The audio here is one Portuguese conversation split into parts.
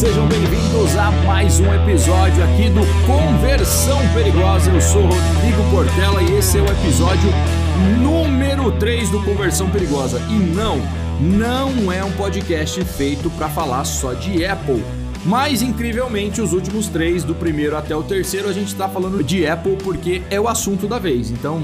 sejam bem-vindos a mais um episódio aqui do Conversão Perigosa. Eu sou Rodrigo Portela e esse é o episódio número 3 do Conversão Perigosa. E não, não é um podcast feito para falar só de Apple. Mas incrivelmente, os últimos três, do primeiro até o terceiro, a gente está falando de Apple porque é o assunto da vez. Então,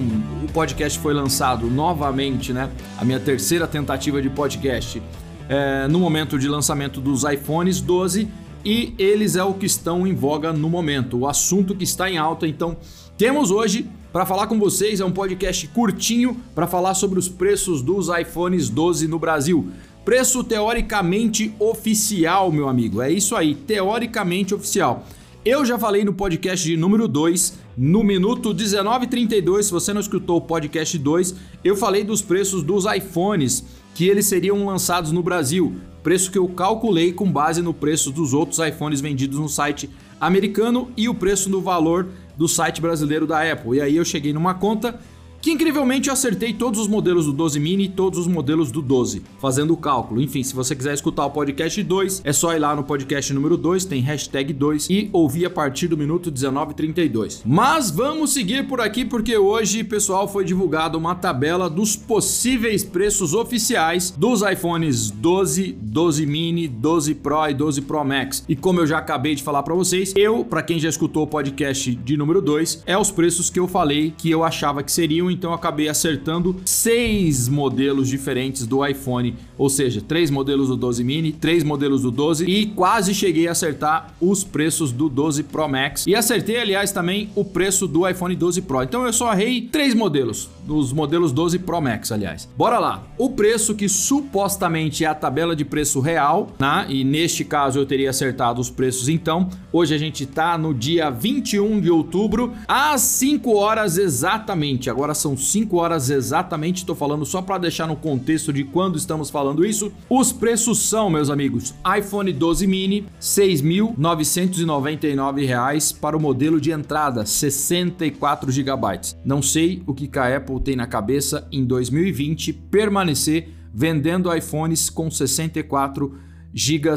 o podcast foi lançado novamente, né? A minha terceira tentativa de podcast é, no momento de lançamento dos iPhones 12 e eles é o que estão em voga no momento, o assunto que está em alta. Então, temos hoje para falar com vocês é um podcast curtinho para falar sobre os preços dos iPhones 12 no Brasil. Preço teoricamente oficial, meu amigo. É isso aí, teoricamente oficial. Eu já falei no podcast de número 2, no minuto 19:32, se você não escutou o podcast 2, eu falei dos preços dos iPhones que eles seriam lançados no Brasil, preço que eu calculei com base no preço dos outros iPhones vendidos no site americano e o preço no valor do site brasileiro da Apple. E aí eu cheguei numa conta que incrivelmente eu acertei todos os modelos do 12 mini e todos os modelos do 12, fazendo o cálculo. Enfim, se você quiser escutar o podcast 2, é só ir lá no podcast número 2, tem hashtag 2 e ouvir a partir do minuto 19:32. Mas vamos seguir por aqui porque hoje, pessoal, foi divulgada uma tabela dos possíveis preços oficiais dos iPhones 12, 12 mini, 12 Pro e 12 Pro Max. E como eu já acabei de falar para vocês, eu, para quem já escutou o podcast de número 2, é os preços que eu falei que eu achava que seriam então acabei acertando seis modelos diferentes do iPhone, ou seja, três modelos do 12 mini, três modelos do 12 e quase cheguei a acertar os preços do 12 Pro Max. E acertei, aliás, também o preço do iPhone 12 Pro. Então eu só errei três modelos, dos modelos 12 Pro Max, aliás. Bora lá. O preço que supostamente é a tabela de preço real, né? E neste caso eu teria acertado os preços então. Hoje a gente tá no dia 21 de outubro, às 5 horas exatamente. Agora são são 5 horas exatamente, estou falando só para deixar no contexto de quando estamos falando isso. Os preços são, meus amigos, iPhone 12 mini, R$ 6.999 para o modelo de entrada, 64 GB. Não sei o que a Apple tem na cabeça em 2020 permanecer vendendo iPhones com 64 GB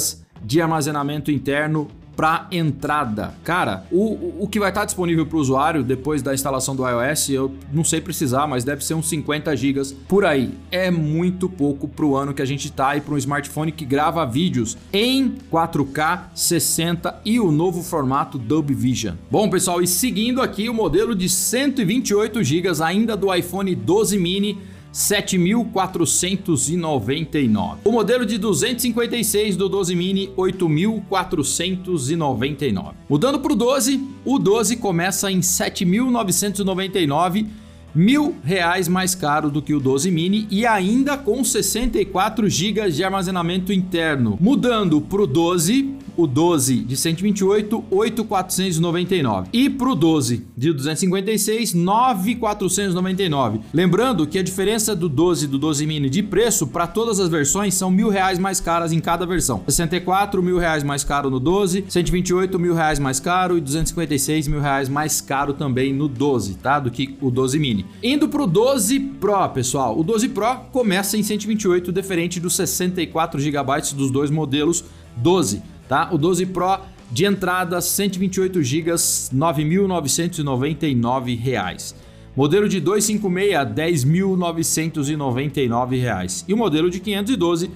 de armazenamento interno para entrada. Cara, o, o que vai estar tá disponível para o usuário depois da instalação do iOS, eu não sei precisar, mas deve ser uns 50 GB por aí. É muito pouco para o ano que a gente está e para um smartphone que grava vídeos em 4K 60 e o novo formato Dolby Vision. Bom, pessoal, e seguindo aqui o modelo de 128 GB ainda do iPhone 12 mini 7.499. O modelo de 256 do 12 mini 8.499. Mudando para o 12, o 12 começa em 7.999 mil reais mais caro do que o 12 mini e ainda com 64 GB de armazenamento interno. Mudando para o 12, o 12 de 128, 8,499. E para o 12 de 256, 9,499. Lembrando que a diferença do 12 e do 12 mini de preço para todas as versões são mil reais mais caras em cada versão. 64 mil reais mais caro no 12, 128 mil reais mais caro e 256 mil reais mais caro também no 12, tá? Do que o 12 mini. Indo para o 12 Pro, pessoal. O 12 Pro começa em 128, diferente dos 64 GB dos dois modelos 12 tá? O 12 Pro de entrada 128 GB, R$ 9.999. Modelo de 256, R$ 10.999. E o modelo de 512, R$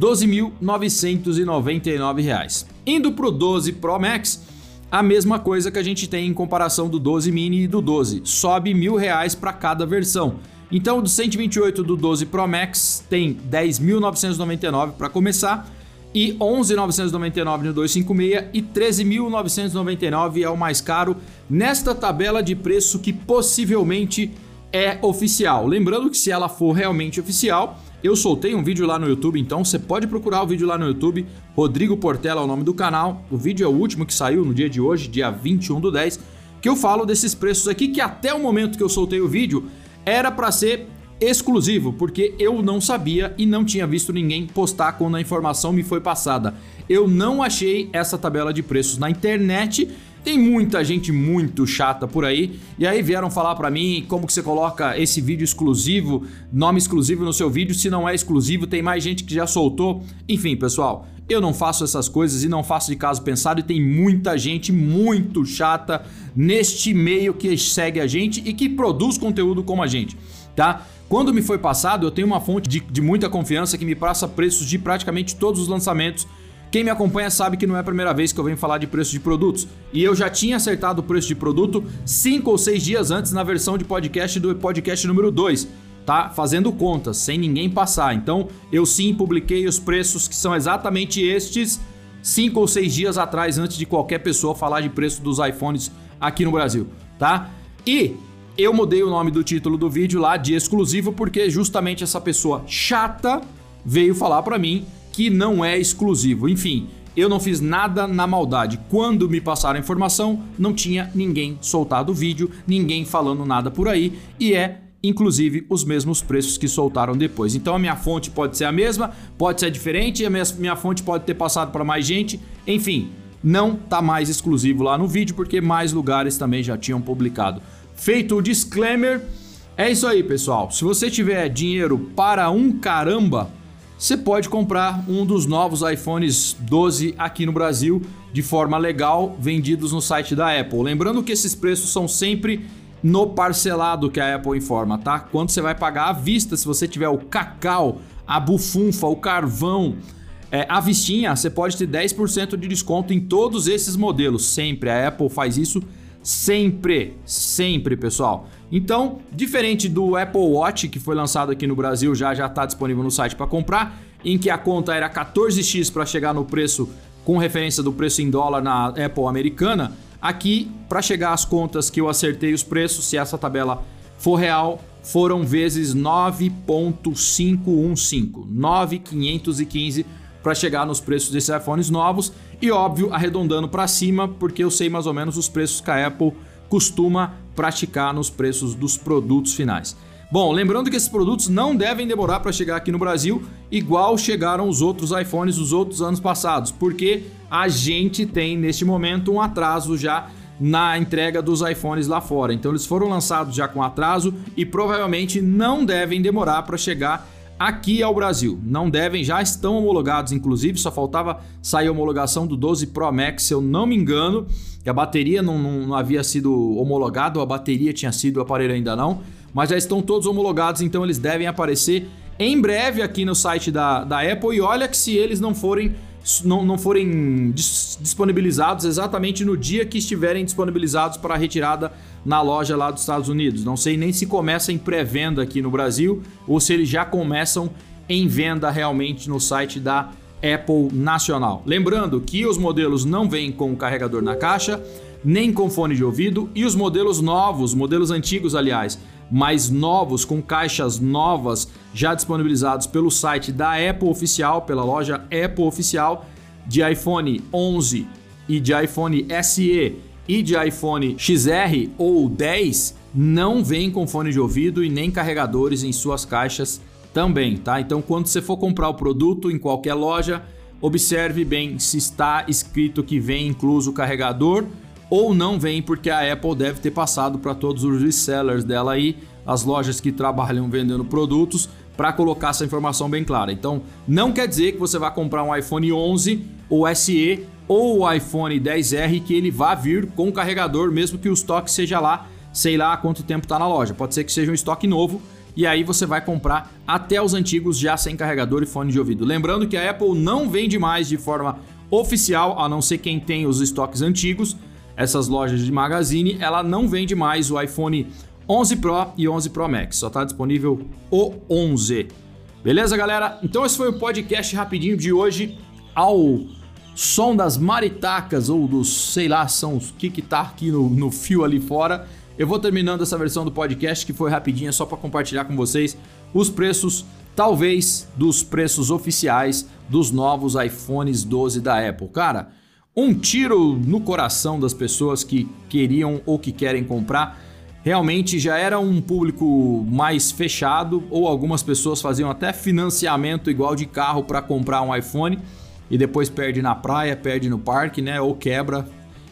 12.999. Indo para o 12 Pro Max, a mesma coisa que a gente tem em comparação do 12 mini e do 12, sobe mil reais para cada versão. Então, do 128 do 12 Pro Max tem 10.999 para começar e 11.999 no 256 e 13.999 é o mais caro nesta tabela de preço que possivelmente é oficial. Lembrando que se ela for realmente oficial, eu soltei um vídeo lá no YouTube, então você pode procurar o vídeo lá no YouTube. Rodrigo Portela é o nome do canal. O vídeo é o último que saiu no dia de hoje, dia 21 do 10, que eu falo desses preços aqui que até o momento que eu soltei o vídeo era para ser exclusivo, porque eu não sabia e não tinha visto ninguém postar quando a informação me foi passada. Eu não achei essa tabela de preços na internet. Tem muita gente muito chata por aí e aí vieram falar para mim como que você coloca esse vídeo exclusivo, nome exclusivo no seu vídeo, se não é exclusivo, tem mais gente que já soltou. Enfim, pessoal, Eu não faço essas coisas e não faço de caso pensado e tem muita gente muito chata neste meio que segue a gente e que produz conteúdo como a gente, tá? Quando me foi passado, eu tenho uma fonte de, de muita confiança que me passa preços de praticamente todos os lançamentos quem me acompanha sabe que não é a primeira vez que eu venho falar de preço de produtos. E eu já tinha acertado o preço de produto 5 ou 6 dias antes na versão de podcast do podcast número 2 tá fazendo contas, sem ninguém passar. Então, eu sim publiquei os preços que são exatamente estes cinco ou seis dias atrás, antes de qualquer pessoa falar de preço dos iPhones aqui no Brasil, tá? E eu mudei o nome do título do vídeo lá de exclusivo porque justamente essa pessoa chata veio falar para mim que não é exclusivo. Enfim, eu não fiz nada na maldade. Quando me passaram a informação, não tinha ninguém soltado o vídeo, ninguém falando nada por aí e é inclusive os mesmos preços que soltaram depois. Então a minha fonte pode ser a mesma, pode ser diferente, a minha, minha fonte pode ter passado para mais gente, enfim, não tá mais exclusivo lá no vídeo porque mais lugares também já tinham publicado. Feito o disclaimer, é isso aí, pessoal. Se você tiver dinheiro para um caramba, você pode comprar um dos novos iPhones 12 aqui no Brasil de forma legal, vendidos no site da Apple. Lembrando que esses preços são sempre no parcelado que a Apple informa, tá? Quanto você vai pagar à vista se você tiver o cacau, a bufunfa, o carvão, é, a vistinha, você pode ter 10% de desconto em todos esses modelos, sempre. A Apple faz isso sempre, sempre, pessoal. Então, diferente do Apple Watch que foi lançado aqui no Brasil, já já está disponível no site para comprar, em que a conta era 14x para chegar no preço com referência do preço em dólar na Apple americana. Aqui, para chegar às contas que eu acertei os preços, se essa tabela for real, foram vezes 9.515, 9.515 para chegar nos preços desses iPhones novos e óbvio, arredondando para cima, porque eu sei mais ou menos os preços que a Apple costuma praticar nos preços dos produtos finais. Bom, lembrando que esses produtos não devem demorar para chegar aqui no Brasil, igual chegaram os outros iPhones dos outros anos passados, porque a gente tem neste momento um atraso já na entrega dos iPhones lá fora. Então eles foram lançados já com atraso e provavelmente não devem demorar para chegar aqui ao Brasil. Não devem, já estão homologados, inclusive, só faltava sair a homologação do 12 Pro Max, se eu não me engano, que a bateria não, não, não havia sido homologada, a bateria tinha sido, o aparelho ainda não mas já estão todos homologados, então eles devem aparecer em breve aqui no site da, da Apple. E olha que se eles não forem não, não forem disponibilizados exatamente no dia que estiverem disponibilizados para retirada na loja lá dos Estados Unidos. Não sei nem se começa em pré-venda aqui no Brasil ou se eles já começam em venda realmente no site da Apple Nacional. Lembrando que os modelos não vêm com o carregador na caixa, nem com fone de ouvido e os modelos novos, modelos antigos, aliás, mais novos, com caixas novas já disponibilizados pelo site da Apple Oficial, pela loja Apple Oficial, de iPhone 11 e de iPhone SE e de iPhone XR ou 10 não vem com fone de ouvido e nem carregadores em suas caixas também, tá? Então, quando você for comprar o produto em qualquer loja, observe bem se está escrito que vem incluso o carregador ou não vem porque a Apple deve ter passado para todos os resellers dela aí, as lojas que trabalham vendendo produtos, para colocar essa informação bem clara. Então, não quer dizer que você vai comprar um iPhone 11 ou SE ou o iPhone 10R que ele vá vir com carregador, mesmo que o estoque seja lá, sei lá quanto tempo está na loja. Pode ser que seja um estoque novo e aí você vai comprar até os antigos já sem carregador e fone de ouvido. Lembrando que a Apple não vende mais de forma oficial, a não ser quem tem os estoques antigos, essas lojas de magazine, ela não vende mais o iPhone 11 Pro e 11 Pro Max. Só está disponível o 11. Beleza, galera? Então esse foi o podcast rapidinho de hoje ao som das maritacas ou dos, sei lá, são os que que tá aqui no, no fio ali fora. Eu vou terminando essa versão do podcast que foi rapidinha só para compartilhar com vocês os preços, talvez dos preços oficiais dos novos iPhones 12 da Apple. Cara, um tiro no coração das pessoas que queriam ou que querem comprar. Realmente já era um público mais fechado, ou algumas pessoas faziam até financiamento igual de carro para comprar um iPhone e depois perde na praia, perde no parque, né? Ou quebra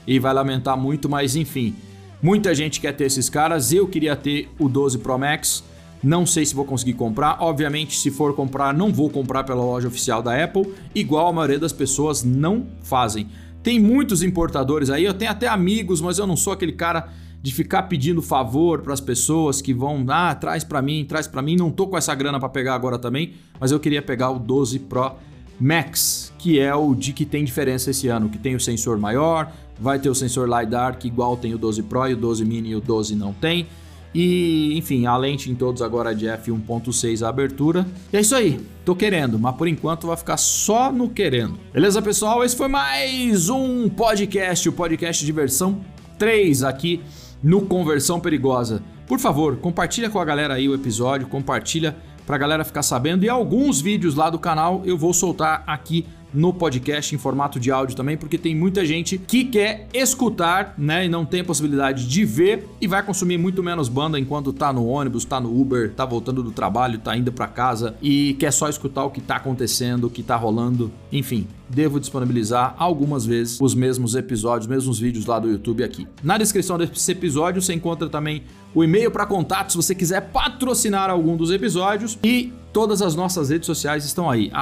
e vai lamentar muito, mas enfim. Muita gente quer ter esses caras. Eu queria ter o 12 Pro Max. Não sei se vou conseguir comprar. Obviamente, se for comprar, não vou comprar pela loja oficial da Apple, igual a maioria das pessoas não fazem. Tem muitos importadores aí, eu tenho até amigos, mas eu não sou aquele cara de ficar pedindo favor para as pessoas que vão, ah, traz para mim, traz para mim. Não tô com essa grana para pegar agora também, mas eu queria pegar o 12 Pro Max, que é o de que tem diferença esse ano, que tem o sensor maior, vai ter o sensor LiDAR que igual tem o 12 Pro e o 12 Mini e o 12 não tem. E, enfim, a lente em todos agora é de f1.6 a abertura. E é isso aí. Tô querendo, mas por enquanto vai ficar só no querendo. Beleza, pessoal? Esse foi mais um podcast, o podcast de versão 3 aqui no Conversão Perigosa. Por favor, compartilha com a galera aí o episódio, compartilha pra galera ficar sabendo e alguns vídeos lá do canal eu vou soltar aqui no podcast em formato de áudio também, porque tem muita gente que quer escutar, né, e não tem possibilidade de ver e vai consumir muito menos banda enquanto tá no ônibus, tá no Uber, tá voltando do trabalho, tá indo para casa e quer só escutar o que tá acontecendo, o que tá rolando, enfim. Devo disponibilizar algumas vezes os mesmos episódios, mesmos vídeos lá do YouTube aqui. Na descrição desse episódio você encontra também o e-mail para contato se você quiser patrocinar algum dos episódios e Todas as nossas redes sociais estão aí.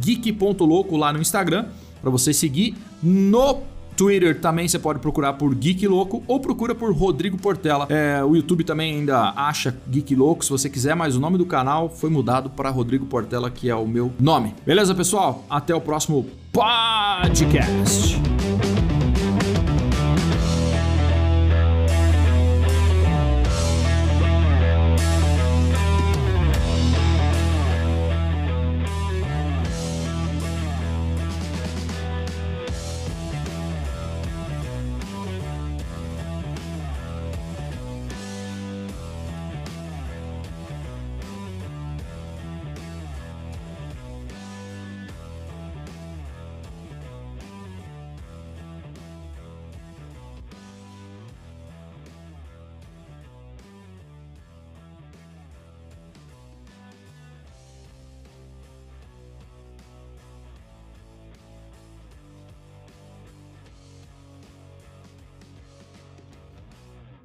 geek.louco lá no Instagram para você seguir. No Twitter também você pode procurar por Geek Louco ou procura por Rodrigo Portela. É, o YouTube também ainda acha Geek Louco se você quiser, mas o nome do canal foi mudado para Rodrigo Portela, que é o meu nome. Beleza, pessoal? Até o próximo podcast.